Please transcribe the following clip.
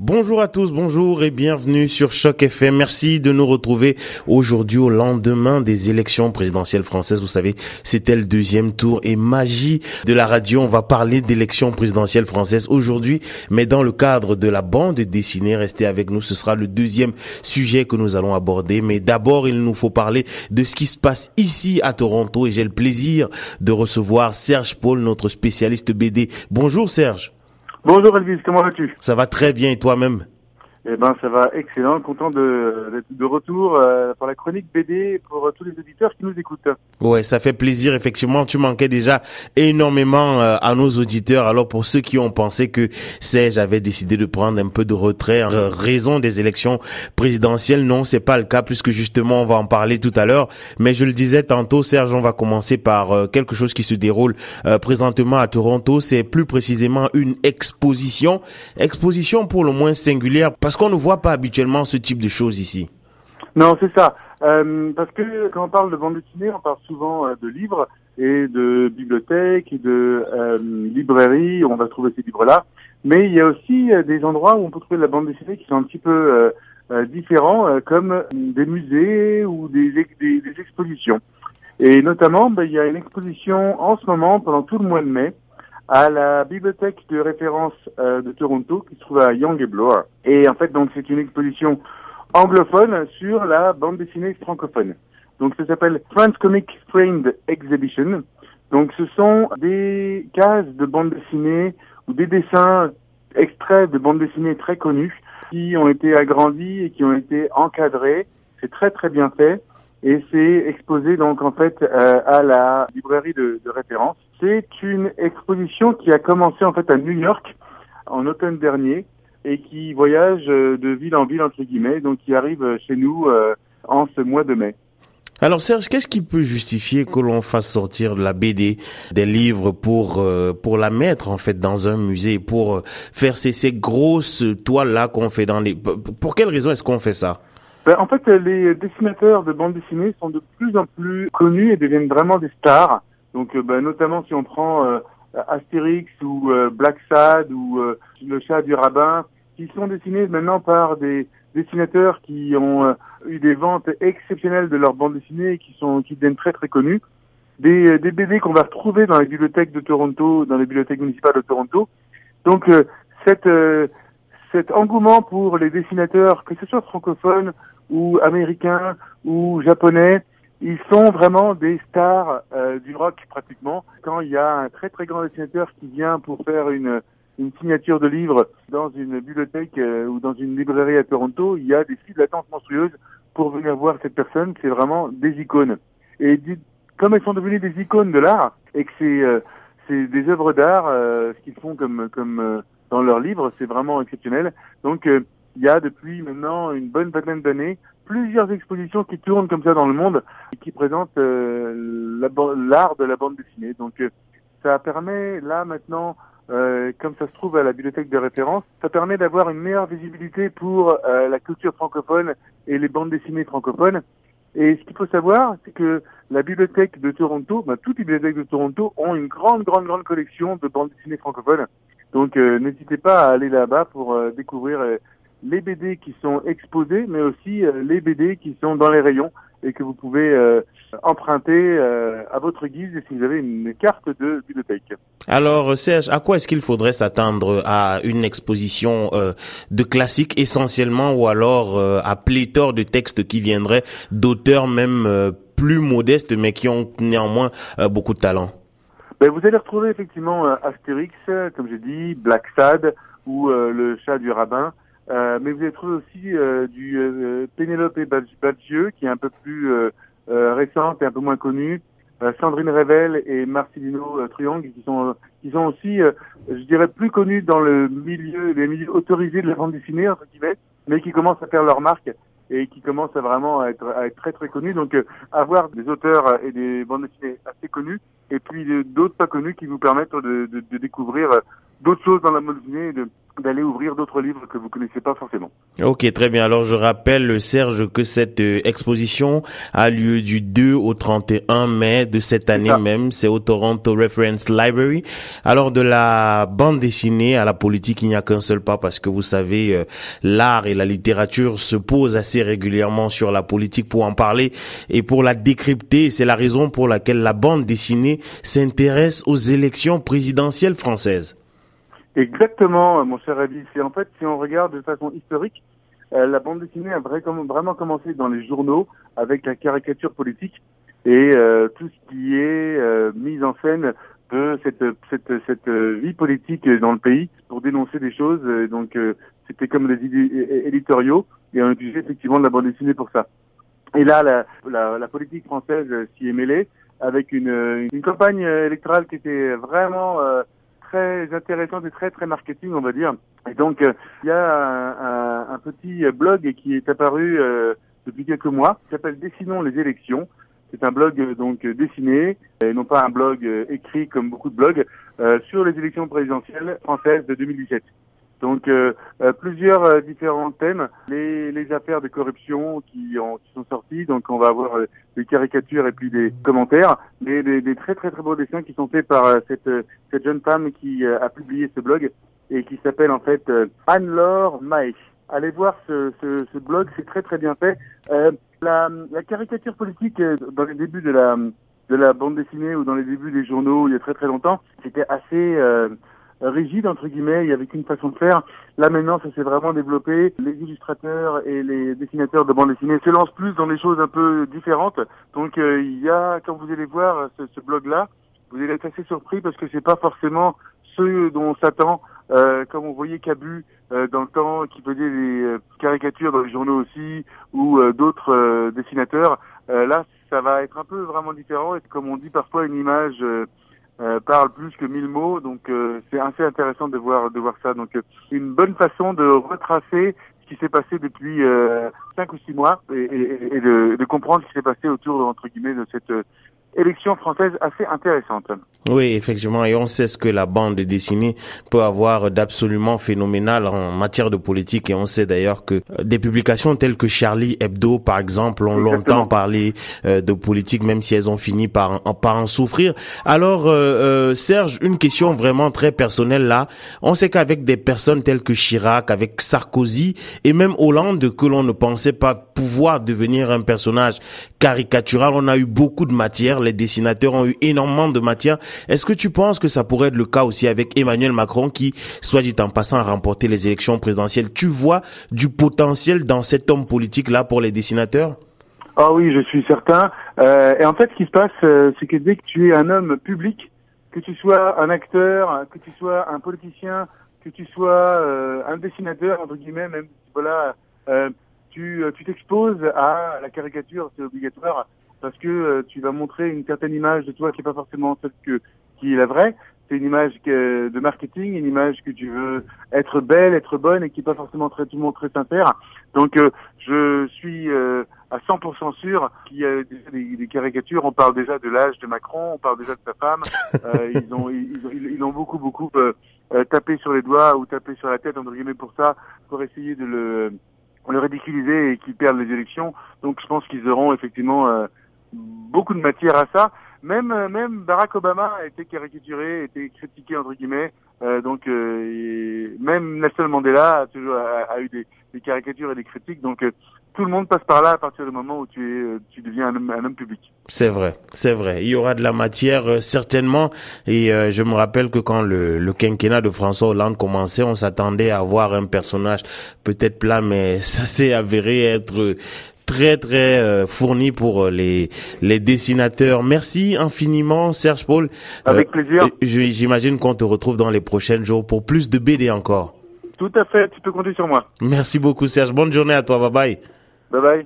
Bonjour à tous, bonjour et bienvenue sur Choc FM. Merci de nous retrouver aujourd'hui au lendemain des élections présidentielles françaises. Vous savez, c'était le deuxième tour et magie de la radio. On va parler d'élections présidentielles françaises aujourd'hui, mais dans le cadre de la bande dessinée. Restez avec nous, ce sera le deuxième sujet que nous allons aborder. Mais d'abord, il nous faut parler de ce qui se passe ici à Toronto et j'ai le plaisir de recevoir Serge Paul, notre spécialiste BD. Bonjour Serge. Bonjour Elvis, comment vas-tu? Ça va très bien et toi-même? Eh ben, ça va excellent. Content de, de, retour euh, pour la chronique BD pour tous les auditeurs qui nous écoutent. Ouais, ça fait plaisir. Effectivement, tu manquais déjà énormément euh, à nos auditeurs. Alors, pour ceux qui ont pensé que Serge avait décidé de prendre un peu de retrait en raison des élections présidentielles, non, c'est pas le cas puisque justement, on va en parler tout à l'heure. Mais je le disais tantôt, Serge, on va commencer par euh, quelque chose qui se déroule présentement à Toronto. C'est plus précisément une exposition, exposition pour le moins singulière qu'on ne voit pas habituellement ce type de choses ici. Non, c'est ça. Euh, parce que quand on parle de bande dessinée, on parle souvent euh, de livres et de bibliothèques et de euh, librairies. On va trouver ces livres-là. Mais il y a aussi euh, des endroits où on peut trouver de la bande dessinée qui sont un petit peu différents, comme des musées ou des expositions. Et notamment, ben, il y a une exposition en ce moment, pendant tout le mois de mai, à la bibliothèque de référence euh, de Toronto qui se trouve à Young et en fait, donc c'est une exposition anglophone sur la bande dessinée francophone. Donc ça s'appelle France Comic Framed Exhibition. Donc ce sont des cases de bande dessinée ou des dessins extraits de bande dessinée très connus qui ont été agrandis et qui ont été encadrés. C'est très très bien fait et c'est exposé donc en fait euh, à la librairie de, de référence. C'est une exposition qui a commencé en fait à New York en automne dernier et qui voyage euh, de ville en ville entre guillemets, donc qui arrive chez nous euh, en ce mois de mai. Alors Serge, qu'est-ce qui peut justifier que l'on fasse sortir de la BD, des livres pour pour la mettre en fait dans un musée, pour faire ces, ces grosses toiles là qu'on fait dans les pour quelle raison est-ce qu'on fait ça? Ben, en fait, les dessinateurs de bande dessinée sont de plus en plus connus et deviennent vraiment des stars. Donc, euh, ben, notamment si on prend euh, Astérix ou euh, Black Sad ou Le Chat du Rabbin, qui sont dessinés maintenant par des dessinateurs qui ont eu des ventes exceptionnelles de leurs bandes dessinées et qui sont qui deviennent très très connus. Des, des BD qu'on va retrouver dans les bibliothèques de Toronto, dans les bibliothèques municipales de Toronto. Donc, cette cet engouement pour les dessinateurs, que ce soit francophones ou américains ou japonais, ils sont vraiment des stars euh, du rock pratiquement. Quand il y a un très très grand dessinateur qui vient pour faire une, une signature de livre dans une bibliothèque euh, ou dans une librairie à Toronto, il y a des files d'attente monstrueuses pour venir voir cette personne. C'est vraiment des icônes. Et comme elles sont devenues des icônes de l'art et que c'est euh, c'est des œuvres d'art, ce qu'ils font comme comme dans leurs livres, c'est vraiment exceptionnel. Donc il y a depuis maintenant une bonne vingtaine d'années plusieurs expositions qui tournent comme ça dans le monde et qui présentent euh, l'art de la bande dessinée. Donc euh, ça permet là maintenant, euh, comme ça se trouve à la bibliothèque de référence, ça permet d'avoir une meilleure visibilité pour la culture francophone et les bandes dessinées francophones. Et ce qu'il faut savoir, c'est que la bibliothèque de Toronto, bah, toutes les bibliothèques de Toronto ont une grande, grande, grande collection de bandes dessinées francophones. Donc n'hésitez pas à aller là-bas pour découvrir les BD qui sont exposés, mais aussi euh, les BD qui sont dans les rayons et que vous pouvez euh, emprunter euh, à votre guise si vous avez une carte de bibliothèque. Alors Serge, à quoi est-ce qu'il faudrait s'attendre à une exposition de classiques essentiellement ou alors à pléthore de textes qui viendraient d'auteurs même plus modestes mais qui ont néanmoins beaucoup de talent? Ben, Vous allez retrouver effectivement Astérix, comme j'ai dit, Black Sad ou le chat du rabbin. Euh, mais vous avez trouvé aussi euh, du euh, Pénélope Badgieu, qui est un peu plus récente et un peu moins connue. Sandrine Revel et Marcelino Truong, qui sont qui sont aussi, je dirais, plus connus dans le milieu, les milieux autorisés de la bande dessinée entre guillemets, mais qui commencent à faire leur marque et qui commencent à vraiment être, à être très très connus. Donc avoir des auteurs et des bandes dessinées assez connus et puis d'autres pas connus qui vous permettent de, de, de découvrir d'autres choses dans la bande dessinée et de d'aller ouvrir d'autres livres que vous connaissez pas forcément. Ok, très bien. Alors je rappelle, Serge, que cette euh, exposition a lieu du 2 au 31 mai de cette année même. C'est au Toronto Reference Library. Alors de la bande dessinée à la politique, il n'y a qu'un seul pas parce que vous savez, euh, l'art et la littérature se posent assez régulièrement sur la politique pour en parler et pour la décrypter. C'est la raison pour laquelle la bande dessinée s'intéresse aux élections présidentielles françaises. Exactement, mon cher Abi. C'est en fait, si on regarde de façon historique, euh, la bande dessinée a vraiment commencé dans les journaux avec la caricature politique et euh, tout ce qui est euh, mise en scène de cette, cette, cette vie politique dans le pays pour dénoncer des choses. donc c'était comme des idées éditoriaux et on utilisait effectivement de la bande dessinée pour ça. Et là, la, la, la politique française s'y est mêlée avec une, une campagne électorale qui était vraiment très intéressante et très très marketing, on va dire. Et donc, euh, il y a un, petit blog qui est apparu euh, depuis quelques mois, qui s'appelle Dessinons les élections. C'est un blog euh, donc dessiné, et non pas un blog écrit comme beaucoup de blogs, sur les élections présidentielles françaises de 2017. Donc euh, euh, plusieurs euh, différents thèmes, les, les, affaires de corruption qui, ont, qui sont sorties, donc on va avoir des caricatures et puis des commentaires, mais des, des, très très très beaux dessins qui sont faits par cette, cette jeune femme qui a publié ce blog et qui s'appelle en fait Anne-Laure Maïch. Allez voir ce, ce, ce blog, c'est très très bien fait. La, la, caricature politique dans les débuts de la de la bande dessinée ou dans les débuts des journaux il y a très très longtemps, c'était assez rigide entre guillemets, avait qu'une façon de faire. Là maintenant, ça s'est vraiment développé. Les illustrateurs et les dessinateurs de bande dessinée se lancent plus dans des choses un peu différentes. Donc euh, il y a, quand vous allez voir ce, ce blog-là, vous allez être assez surpris parce que c'est pas forcément ceux dont on s'attend. Euh, comme on voyait Cabu euh, dans le temps, qui faisait des euh, caricatures dans les journaux aussi, ou d'autres dessinateurs. là, ça va être un peu vraiment différent. Et comme on dit parfois, une image euh, parle plus que mille mots, donc euh, c'est assez intéressant de voir de voir ça. Donc euh, une bonne façon de retracer ce qui s'est passé depuis cinq ou six mois et, et, et de, de, comprendre ce qui s'est passé autour entre guillemets de cette élection française assez intéressante. Oui, effectivement, et on sait ce que la bande dessinée peut avoir d'absolument phénoménal en matière de politique, et on sait d'ailleurs que euh, des publications telles que Charlie Hebdo, par exemple, ont longtemps parlé euh, de politique, même si elles ont fini par, par en souffrir. Alors, euh, Serge, une question vraiment très personnelle là. On sait qu'avec des personnes telles que Chirac, avec Sarkozy, et même Hollande, que l'on ne pensait pas pouvoir devenir un personnage caricatural, on a eu beaucoup de matière les dessinateurs ont eu énormément de matière. Est-ce que tu penses que ça pourrait être le cas aussi avec Emmanuel Macron qui, soit dit en passant, a remporté les élections présidentielles? Tu vois du potentiel dans cet homme politique-là pour les dessinateurs? Ah oui, je suis certain. Euh, et en fait, ce qui se passe, euh, c'est que dès que tu es un homme public, que tu sois un acteur, que tu sois un politicien, que tu sois euh, un dessinateur, entre guillemets, même, voilà, tu t'exposes à la caricature, c'est obligatoire parce que euh, tu vas montrer une certaine image de toi qui est pas forcément celle que qui est la vraie. C'est une image que, de marketing, une image que tu veux être belle, être bonne et qui est pas forcément très tout le monde très sincère. Donc euh, je suis euh, à 100% sûr qu'il y a des, caricatures. On parle déjà de l'âge de Macron, on parle déjà de sa femme. ils, ont, ils, ont, ils, ont beaucoup beaucoup tapé sur les doigts ou tapé sur la tête entre guillemets pour ça, pour essayer de le le ridiculiser et qu'il perde les élections. Donc je pense qu'ils auront effectivement beaucoup de matière à ça. Même euh, même Barack Obama a été caricaturé, a été critiqué entre guillemets. Euh, donc euh, même Nelson Mandela a toujours a, eu des, caricatures et des critiques. Donc euh, tout le monde passe par là à partir du moment où tu es tu deviens un homme, un homme public. C'est vrai, c'est vrai. Il y aura de la matière certainement. Et je me rappelle que quand le, le quinquennat de François Hollande commençait, on s'attendait à voir un personnage peut-être plat, mais ça s'est avéré être très très euh, fourni pour euh, les les dessinateurs. Merci infiniment Serge Paul. Avec euh, plaisir. J'imagine qu'on te retrouve dans les prochains jours pour plus de BD encore. Tout à fait, tu peux compter sur moi. Merci beaucoup Serge. Bonne journée à toi. Bye bye. Bye bye.